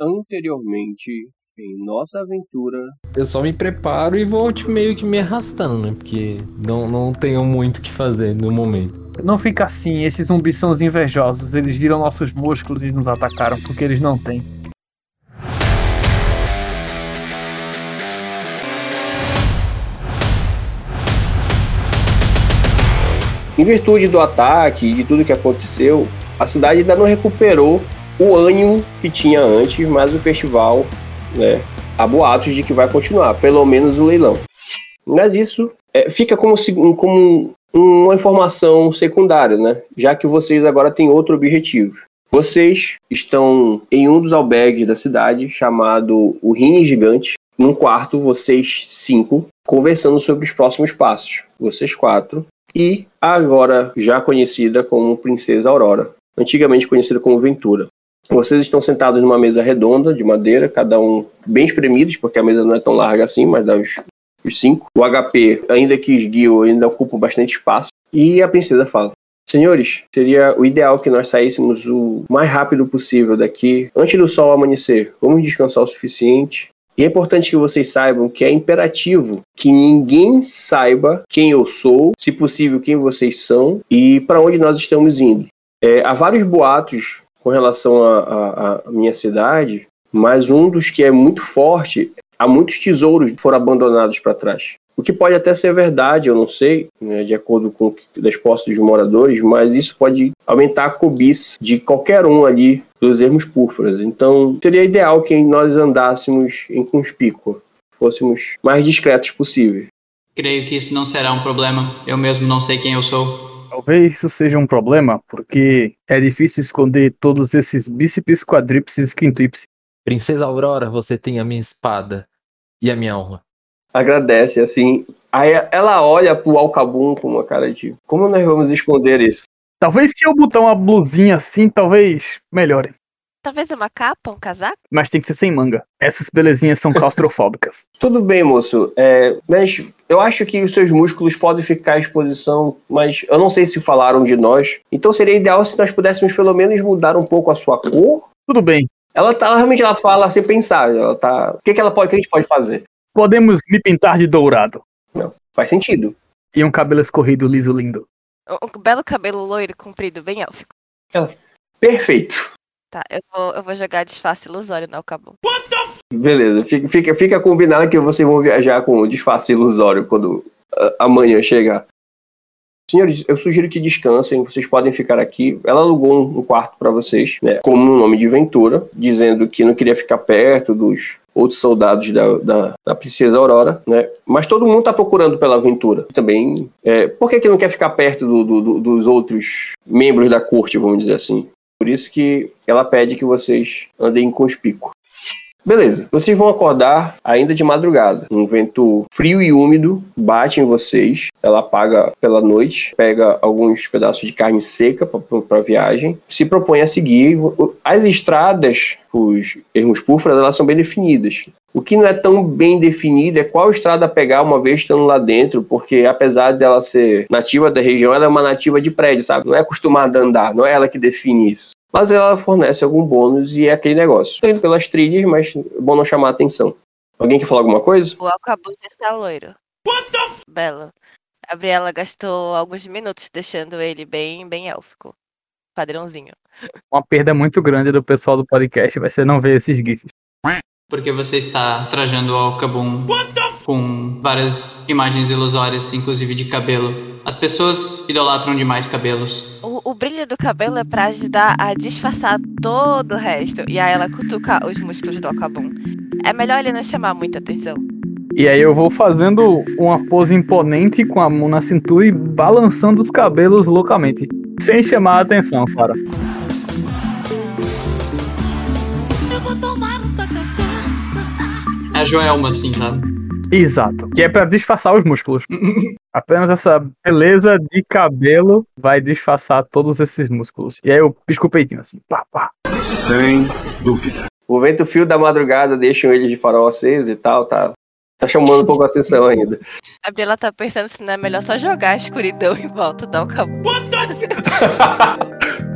Anteriormente, em nossa aventura. Eu só me preparo e vou tipo, meio que me arrastando, né? Porque não, não tenho muito o que fazer no momento. Não fica assim, esses zumbis são os invejosos. Eles viram nossos músculos e nos atacaram porque eles não têm. Em virtude do ataque e de tudo que aconteceu, a cidade ainda não recuperou o ânimo que tinha antes, mas o festival, né, há boatos de que vai continuar, pelo menos o leilão. Mas isso é, fica como, como uma informação secundária, né? Já que vocês agora têm outro objetivo. Vocês estão em um dos albergues da cidade, chamado o Rim Gigante. Num quarto, vocês cinco, conversando sobre os próximos passos. Vocês quatro. E agora já conhecida como Princesa Aurora, antigamente conhecida como Ventura. Vocês estão sentados numa mesa redonda de madeira, cada um bem espremidos, porque a mesa não é tão larga assim, mas dá os os cinco. O HP, ainda que esguio, ainda ocupa bastante espaço. E a princesa fala: Senhores, seria o ideal que nós saíssemos o mais rápido possível daqui, antes do sol amanhecer. Vamos descansar o suficiente. E é importante que vocês saibam que é imperativo que ninguém saiba quem eu sou, se possível quem vocês são e para onde nós estamos indo. É, há vários boatos com relação à minha cidade, mas um dos que é muito forte há muitos tesouros que foram abandonados para trás. O que pode até ser verdade, eu não sei, né, de acordo com as posses dos moradores, mas isso pode aumentar a cobiça de qualquer um ali dos ermos púrpuras. Então, seria ideal que nós andássemos em conspícua, fôssemos mais discretos possível. Creio que isso não será um problema. Eu mesmo não sei quem eu sou. Talvez isso seja um problema, porque é difícil esconder todos esses bíceps, quadríceps e. Princesa Aurora, você tem a minha espada e a minha honra. Agradece, assim. Aí ela olha pro Alcabum com uma cara de como nós vamos esconder isso? Talvez se eu botar uma blusinha assim, talvez melhore. Talvez uma capa, um casaco? Mas tem que ser sem manga. Essas belezinhas são claustrofóbicas. Tudo bem, moço. É, mas eu acho que os seus músculos podem ficar à exposição, mas eu não sei se falaram de nós. Então seria ideal se nós pudéssemos pelo menos mudar um pouco a sua cor. Tudo bem. Ela, tá, ela realmente ela fala sem pensar. Ela tá. O que, que ela pode, que a gente pode fazer? Podemos me pintar de dourado. Não, faz sentido. E um cabelo escorrido liso lindo. Um belo cabelo loiro comprido, bem élfico. Ela, perfeito. Tá, eu vou, eu vou jogar disfarce ilusório no Alcabum. Beleza, fica, fica, fica combinado que vocês vão viajar com o disfarce ilusório quando amanhã chegar. Senhores, eu sugiro que descansem, vocês podem ficar aqui. Ela alugou um quarto para vocês, né, como um nome de Ventura, dizendo que não queria ficar perto dos outros soldados da, da, da princesa Aurora, né? Mas todo mundo está procurando pela aventura. Também, é, por que, que não quer ficar perto do, do, dos outros membros da corte, vamos dizer assim? Por isso que ela pede que vocês andem com os picos. Beleza, vocês vão acordar ainda de madrugada. Um vento frio e úmido bate em vocês. Ela apaga pela noite, pega alguns pedaços de carne seca para a viagem, se propõe a seguir. As estradas, os ermos púrpuras, elas são bem definidas. O que não é tão bem definido é qual estrada pegar uma vez estando lá dentro, porque apesar dela ser nativa da região, ela é uma nativa de prédio, sabe? Não é acostumada a andar, não é ela que define isso. Mas ela fornece algum bônus e é aquele negócio. Estou indo pelas trilhas, mas é bom não chamar a atenção. Alguém quer falar alguma coisa? O Alcabuz está loiro. Belo. A Gabriela gastou alguns minutos deixando ele bem, bem élfico. Padrãozinho. Uma perda muito grande do pessoal do podcast vai ser não ver esses GIFs. Porque você está trajando o Alcabum com várias imagens ilusórias, inclusive de cabelo as pessoas idolatram demais cabelos. O, o, brilho do cabelo é pra ajudar a disfarçar todo o resto. E aí ela cutuca os músculos do Alcabum. É melhor ele não chamar muita atenção. E aí eu vou fazendo uma pose imponente com a mão na cintura e balançando os cabelos loucamente. Sem chamar a atenção, cara. A Joelma, assim, sabe? Exato. Que é para disfarçar os músculos. Apenas essa beleza de cabelo vai disfarçar todos esses músculos. E aí eu pisco o peitinho assim. Pá, pá. Sem dúvida. O vento frio da madrugada deixam ele de farol aceso e tal, tá tá chamando um pouco a atenção ainda. A Gabriela tá pensando se não é melhor só jogar a escuridão em volta dar o cabo.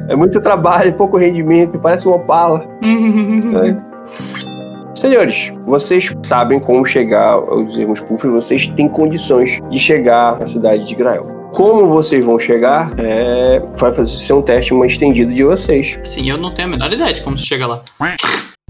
é muito trabalho, pouco rendimento, parece uma pala. Senhores, vocês sabem como chegar aos ermos púrpuras, vocês têm condições de chegar à cidade de Grael. Como vocês vão chegar, é, vai fazer ser um teste mais estendido de vocês. Assim, eu não tenho a menor ideia de como se chega lá.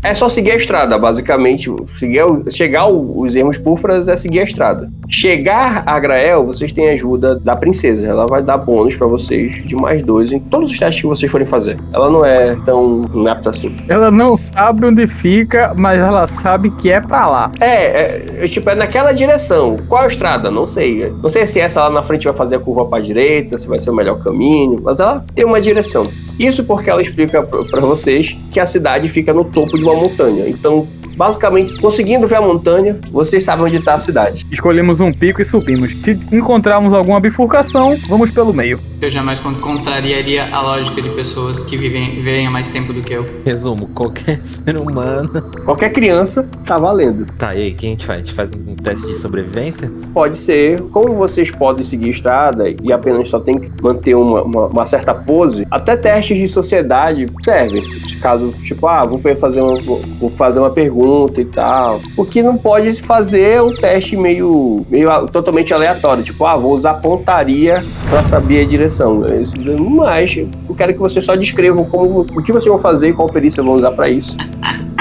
É só seguir a estrada, basicamente. Seguir, chegar os ermos púrpuras é seguir a estrada. Chegar a Grael, vocês têm a ajuda da princesa. Ela vai dar bônus pra vocês de mais dois em todos os testes que vocês forem fazer. Ela não é tão inapta assim. Ela não sabe onde fica, mas ela sabe que é pra lá. É, é, é, tipo, é naquela direção. Qual a estrada? Não sei. Não sei se essa lá na frente vai fazer a curva pra direita, se vai ser o melhor caminho, mas ela tem uma direção. Isso porque ela explica pra vocês que a cidade fica no topo de uma montanha. Então, basicamente, conseguindo ver a montanha, vocês sabem onde está a cidade. Escolhemos um pico e subimos. Se encontrarmos alguma bifurcação, vamos pelo meio. Eu jamais con- contrariaria a lógica de pessoas que vivem, vivem há mais tempo do que eu. Resumo, qualquer ser humano. Qualquer criança tá valendo. Tá, e aí, o que a gente faz? A gente faz um teste de sobrevivência? Pode ser, como vocês podem seguir a estrada e apenas só tem que manter uma, uma- uma certa pose, até testes de sociedade servem. Caso, tipo, ah, vou fazer uma, vou fazer uma pergunta e tal. O que não pode fazer é um teste meio, meio totalmente aleatório. Tipo, ah, vou usar pontaria para saber a direção. Mas eu quero que vocês só descrevam como, o que vocês vão fazer e qual perícia vão usar para isso.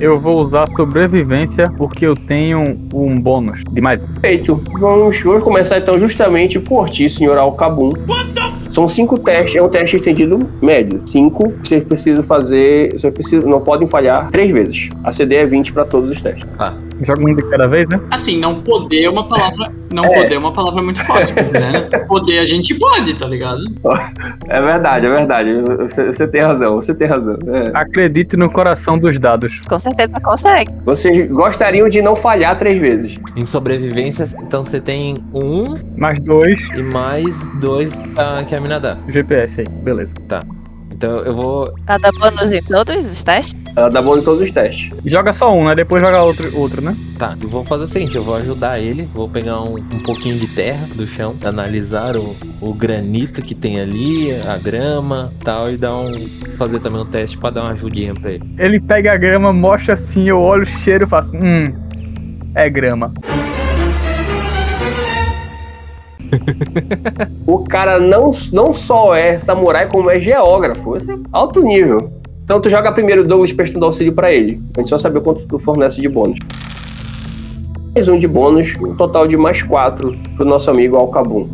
Eu vou usar sobrevivência porque eu tenho um bônus de mais um. Feito. Vamos, vamos começar então justamente por ti, senhor Alcabum. São cinco testes, é um teste estendido médio. Cinco, vocês precisam fazer, vocês precisam, não podem falhar três vezes. A CD é 20 para todos os testes. Joga um de cada vez, né? Assim, não poder é uma palavra. Não É. poder é uma palavra muito forte, né? Poder a gente pode, tá ligado? É verdade, é verdade. Você, você tem razão, você tem razão. É. Acredite no coração dos dados. Com certeza consegue. Vocês gostariam de não falhar três vezes. Em sobrevivência, então você tem um Mais dois e mais dois ah, que a mina dá. GPS aí, beleza. Então eu vou. Pra dar bônus em todos os testes? Ela dá bom em todos os testes. Joga só um, né? Depois joga outro, outro né? Tá, eu vou fazer o seguinte: eu vou ajudar ele, vou pegar um, um pouquinho de terra do chão, analisar o, o granito que tem ali, a grama tal, e dar um. fazer também um teste pra dar uma ajudinha pra ele. Ele pega a grama, mostra assim, eu olho o cheiro e faço. Hum. É grama. O cara não, não só é samurai, como é geógrafo. Isso é alto nível. Então tu joga primeiro o Douglas prestando auxílio pra ele. A gente só saber quanto tu fornece de bônus. Mais um de bônus, um total de mais quatro pro nosso amigo Alcabum.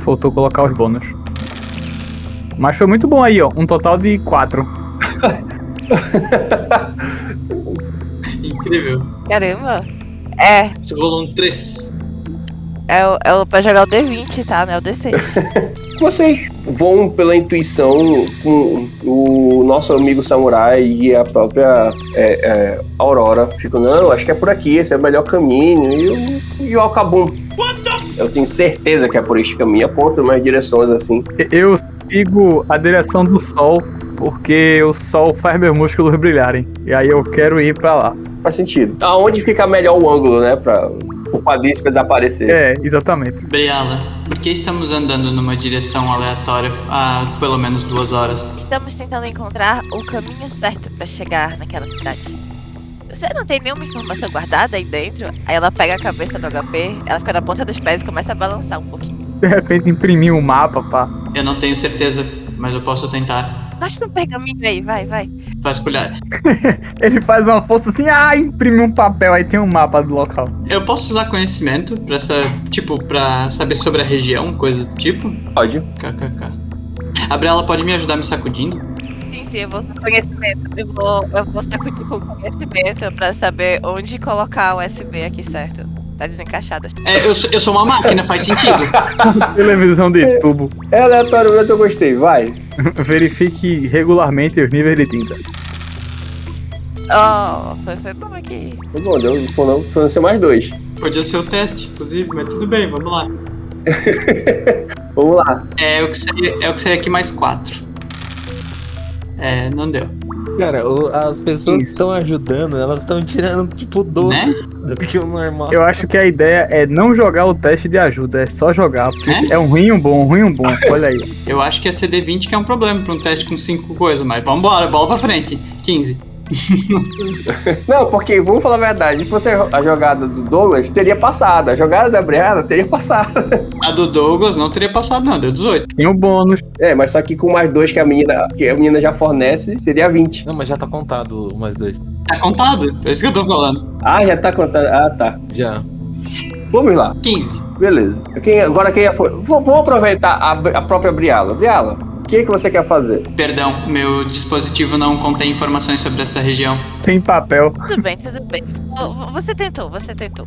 Faltou colocar os bônus. Mas foi muito bom aí, ó. Um total de quatro. Incrível. Caramba. É, Tu rolou um 3. É, o, é o, pra jogar o D20, tá? Não é o D6. Vocês vão pela intuição com o nosso amigo samurai e a própria é, é, Aurora. Ficam, não, acho que é por aqui, esse é o melhor caminho. E o, e o Alcabum. Eu tenho certeza que é por este caminho. Aponta umas direções assim. Eu sigo a direção do sol, porque o sol faz meus músculos brilharem. E aí eu quero ir pra lá. Faz sentido. Aonde fica melhor o ângulo, né? Pra o quadríceps desaparecer. É, exatamente. Briala, por que estamos andando numa direção aleatória há pelo menos duas horas? Estamos tentando encontrar o caminho certo pra chegar naquela cidade. Você não tem nenhuma informação guardada aí dentro? Aí ela pega a cabeça do HP, ela fica na ponta dos pés e começa a balançar um pouquinho. De repente imprimir um mapa, pá. Eu não tenho certeza, mas eu posso tentar. Gosta um pergaminho aí, vai, vai. Vasculhar. Ele faz uma força assim, ah, imprime um papel, aí tem um mapa do local. Eu posso usar conhecimento pra, sa tipo, pra saber sobre a região, coisa do tipo? Pode. KKK. A pode me ajudar me sacudindo? Sim, sim, eu vou usar conhecimento. Eu vou, eu vou sacudir com conhecimento pra saber onde colocar o USB aqui certo. Tá desencaixado. É, eu, sou- eu sou uma máquina, faz sentido. Televisão de tubo. É aleatório, mas eu gostei. Vai. Verifique regularmente os níveis de tinta. Oh, foi, foi bom aqui. Tá bom, deu ser mais dois. Podia ser o teste, inclusive, mas tudo bem, vamos lá. Vamos lá. É o que seria, é o que seria aqui mais quatro. É, não deu. Cara, o- as pessoas que estão ajudando, elas estão tirando tipo 12 Né? do que o normal. Eu acho que a ideia é não jogar o teste de ajuda, é só jogar. Porque É? é, um ruim um bom, um ruim um bom. Olha aí. Eu acho que é CD20 que é um problema pra um teste com cinco coisas, mas vambora, bola pra frente. 15. Não, porque, vamos falar a verdade, se fosse a jogada do Douglas, teria passado. A jogada da Brianna teria passado. A do Douglas não teria passado, não, deu 18. Tem o bônus. É, mas só que com mais dois que a menina, que a menina já fornece, seria 20. Não, mas já tá contado o mais dois. Tá contado? É isso que eu tô falando. Ah, já tá contando. Ah, tá. Já. Vamos lá. 15. Beleza. Quem, agora quem foi? Vamos aproveitar a, a própria Briala. Briala, que, que você quer fazer? Perdão, meu dispositivo não contém informações sobre esta região. Sem papel. Tudo bem, tudo bem. Vo- Você tentou, você tentou.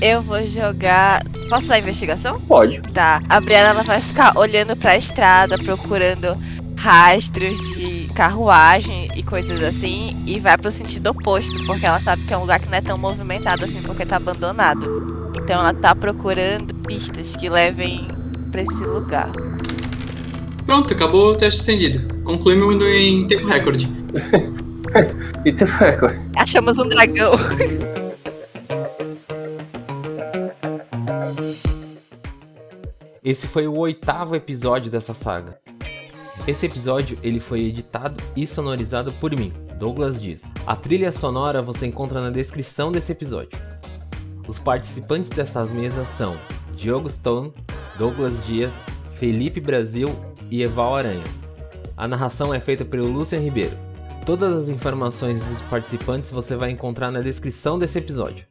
Eu vou jogar. Posso usar a investigação? Pode. Tá. A Briana ela vai ficar olhando pra estrada, procurando rastros de carruagem e coisas assim, e vai pro sentido oposto, porque ela sabe que é um lugar que não é tão movimentado assim, porque tá abandonado. Então ela tá procurando pistas que levem pra esse lugar. Pronto, acabou o teste estendido. Concluímos em tempo recorde. Então, Achamos um dragão. Esse foi o oitavo episódio dessa saga. Esse episódio ele foi editado e sonorizado por mim, Douglas Dias. A trilha sonora você encontra na descrição desse episódio. Os participantes dessa mesa são Diogo Stone, Douglas Dias, Felipe Brasil e Eval Aranha. A narração é feita pelo Lucian Ribeiro. Todas as informações dos participantes você vai encontrar na descrição desse episódio.